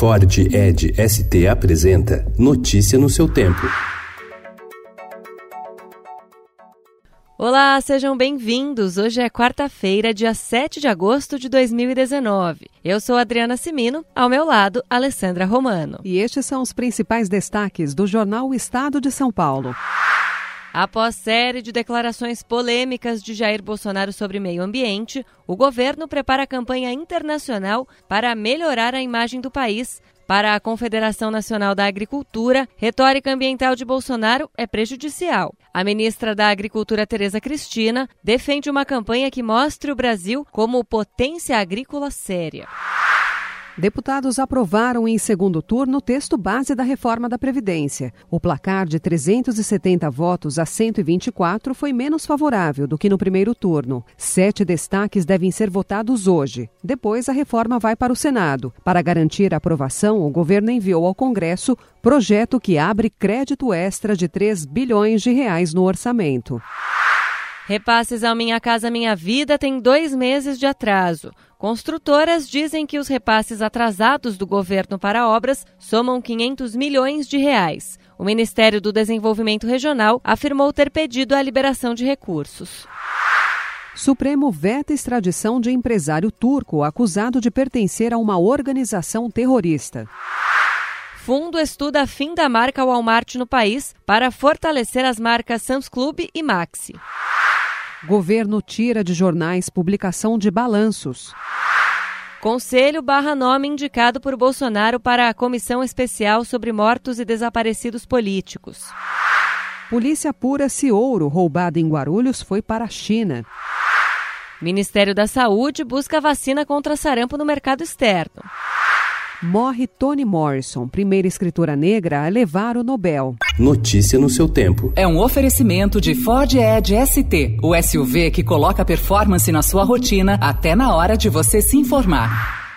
Ford Ed ST apresenta Notícia no seu tempo. Olá, sejam bem-vindos. Hoje é quarta-feira, dia 7 de agosto de 2019. Eu sou Adriana Simino, ao meu lado, Alessandra Romano. E estes são os principais destaques do jornal o Estado de São Paulo. Após série de declarações polêmicas de Jair Bolsonaro sobre meio ambiente, o governo prepara a campanha internacional para melhorar a imagem do país. Para a Confederação Nacional da Agricultura, retórica ambiental de Bolsonaro é prejudicial. A ministra da Agricultura, Tereza Cristina, defende uma campanha que mostre o Brasil como potência agrícola séria. Deputados aprovaram em segundo turno o texto base da reforma da Previdência. O placar de 370 votos a 124 foi menos favorável do que no primeiro turno. Sete destaques devem ser votados hoje. Depois, a reforma vai para o Senado. Para garantir a aprovação, o governo enviou ao Congresso projeto que abre crédito extra de 3 bilhões de reais no orçamento. Repasses ao Minha Casa Minha Vida têm dois meses de atraso. Construtoras dizem que os repasses atrasados do governo para obras somam 500 milhões de reais. O Ministério do Desenvolvimento Regional afirmou ter pedido a liberação de recursos. Supremo veta extradição de empresário turco acusado de pertencer a uma organização terrorista. Fundo estuda fim da marca Walmart no país para fortalecer as marcas Sam's Club e Maxi. Governo tira de jornais publicação de balanços. Conselho barra nome indicado por Bolsonaro para a Comissão Especial sobre Mortos e Desaparecidos Políticos. Polícia apura se ouro roubado em Guarulhos foi para a China. Ministério da Saúde busca vacina contra sarampo no mercado externo. Morre Toni Morrison, primeira escritora negra a levar o Nobel. Notícia no seu tempo. É um oferecimento de Ford Edge ST, o SUV que coloca performance na sua rotina até na hora de você se informar.